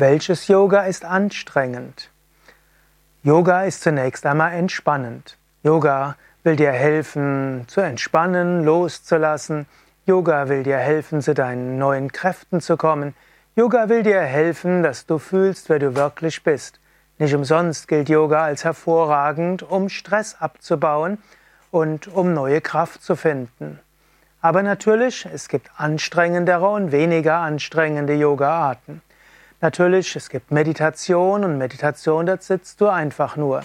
Welches Yoga ist anstrengend? Yoga ist zunächst einmal entspannend. Yoga will dir helfen zu entspannen, loszulassen. Yoga will dir helfen, zu deinen neuen Kräften zu kommen. Yoga will dir helfen, dass du fühlst, wer du wirklich bist. Nicht umsonst gilt Yoga als hervorragend, um Stress abzubauen und um neue Kraft zu finden. Aber natürlich, es gibt anstrengendere und weniger anstrengende Yoga-Arten. Natürlich, es gibt Meditation und Meditation, da sitzt du einfach nur.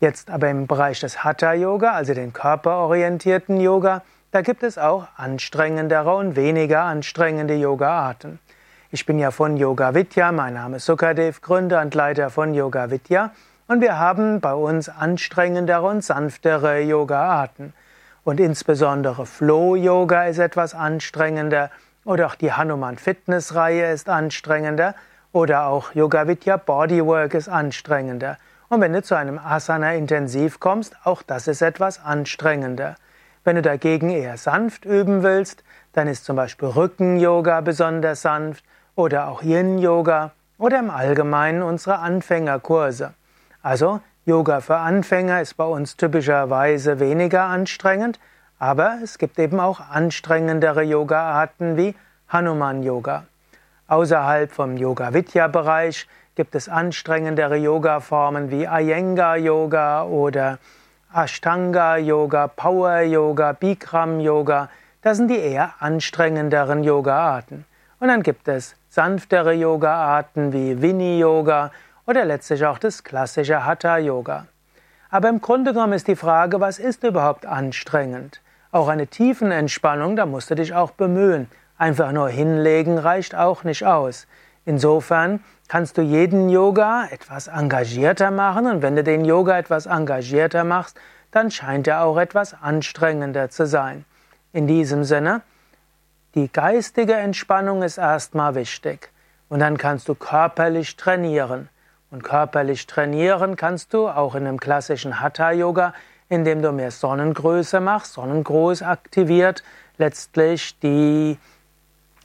Jetzt aber im Bereich des Hatha-Yoga, also den körperorientierten Yoga, da gibt es auch anstrengendere und weniger anstrengende Yoga-Arten. Ich bin ja von Yoga Vidya, mein Name ist Sukadev, Gründer und Leiter von Yoga Vidya und wir haben bei uns anstrengendere und sanftere Yoga-Arten. Und insbesondere Flow Yoga ist etwas anstrengender oder auch die Hanuman Fitness Reihe ist anstrengender oder auch Yoga Vidya Bodywork ist anstrengender. Und wenn du zu einem Asana intensiv kommst, auch das ist etwas anstrengender. Wenn du dagegen eher sanft üben willst, dann ist zum Beispiel Rücken-Yoga besonders sanft oder auch Yin-Yoga oder im Allgemeinen unsere Anfängerkurse. Also Yoga für Anfänger ist bei uns typischerweise weniger anstrengend, aber es gibt eben auch anstrengendere Yoga-Arten wie Hanuman-Yoga. Außerhalb vom Yoga-Vidya-Bereich gibt es anstrengendere Yoga-Formen wie Iyengar-Yoga oder Ashtanga-Yoga, Power-Yoga, Bikram-Yoga. Das sind die eher anstrengenderen Yoga-Arten. Und dann gibt es sanftere Yoga-Arten wie Vini-Yoga oder letztlich auch das klassische Hatha-Yoga. Aber im Grunde genommen ist die Frage, was ist überhaupt anstrengend? Auch eine Tiefenentspannung, da musst du dich auch bemühen. Einfach nur hinlegen reicht auch nicht aus. Insofern kannst du jeden Yoga etwas engagierter machen und wenn du den Yoga etwas engagierter machst, dann scheint er auch etwas anstrengender zu sein. In diesem Sinne, die geistige Entspannung ist erstmal wichtig und dann kannst du körperlich trainieren. Und körperlich trainieren kannst du auch in einem klassischen Hatha-Yoga, indem du mehr Sonnengröße machst. Sonnengroß aktiviert letztlich die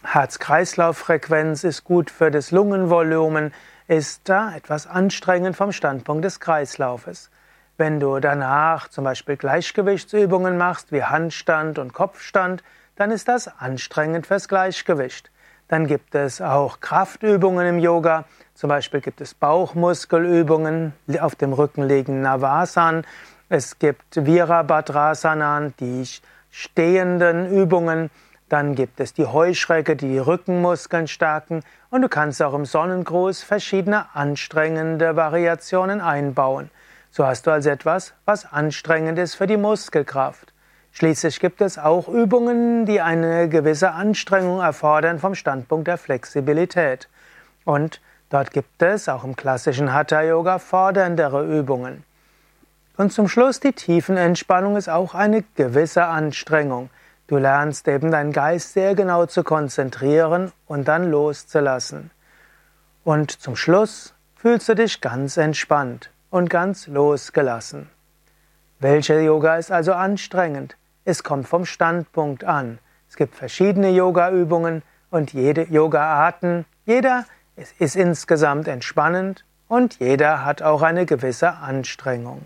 Herz-Kreislauf-Frequenz ist gut für das Lungenvolumen, ist da etwas anstrengend vom Standpunkt des Kreislaufes. Wenn du danach zum Beispiel Gleichgewichtsübungen machst, wie Handstand und Kopfstand, dann ist das anstrengend fürs Gleichgewicht. Dann gibt es auch Kraftübungen im Yoga. Zum Beispiel gibt es Bauchmuskelübungen, auf dem Rücken liegen Navasan. Es gibt Virabhadrasana, die stehenden Übungen. Dann gibt es die Heuschrecke, die die Rückenmuskeln stärken. Und du kannst auch im Sonnengruß verschiedene anstrengende Variationen einbauen. So hast du also etwas, was anstrengend ist für die Muskelkraft. Schließlich gibt es auch Übungen, die eine gewisse Anstrengung erfordern vom Standpunkt der Flexibilität. Und dort gibt es auch im klassischen Hatha Yoga forderndere Übungen. Und zum Schluss die Tiefenentspannung ist auch eine gewisse Anstrengung. Du lernst eben deinen Geist sehr genau zu konzentrieren und dann loszulassen. Und zum Schluss fühlst du dich ganz entspannt und ganz losgelassen. Welcher Yoga ist also anstrengend? Es kommt vom Standpunkt an. Es gibt verschiedene Yoga-Übungen und jede Yoga-Arten. Jeder ist insgesamt entspannend und jeder hat auch eine gewisse Anstrengung.